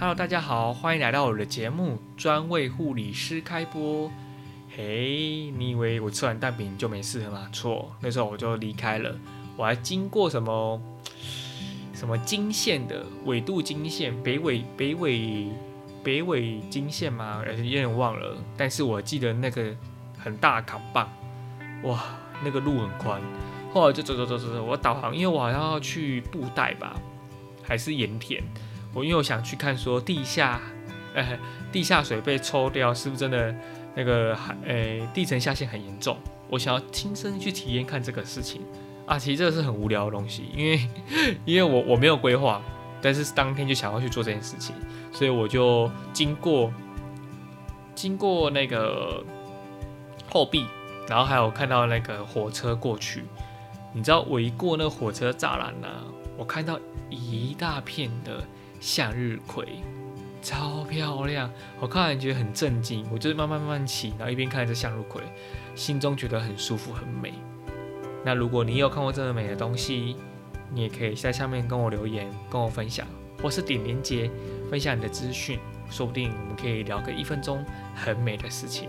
Hello，大家好，欢迎来到我的节目，专为护理师开播。嘿，你以为我吃完蛋饼就没事了吗？错，那时候我就离开了，我还经过什么什么经线的纬度经线，北纬北纬北纬经线吗？有点忘了，但是我记得那个很大扛棒，哇，那个路很宽。后来就走走走走走，我导航，因为我好像要去布袋吧，还是盐田。我因为我想去看说地下，呃，地下水被抽掉是不是真的那个海，呃，地层下陷很严重？我想要亲身去体验看这个事情啊。其实这个是很无聊的东西，因为因为我我没有规划，但是当天就想要去做这件事情，所以我就经过经过那个后壁，然后还有看到那个火车过去。你知道我一过那个火车栅栏呢，我看到一大片的。向日葵超漂亮，我看完觉得很震惊。我就是慢慢慢慢骑，然后一边看着向日葵，心中觉得很舒服很美。那如果你有看过这么美的东西，你也可以在下面跟我留言，跟我分享，或是点连接分享你的资讯，说不定我们可以聊个一分钟很美的事情。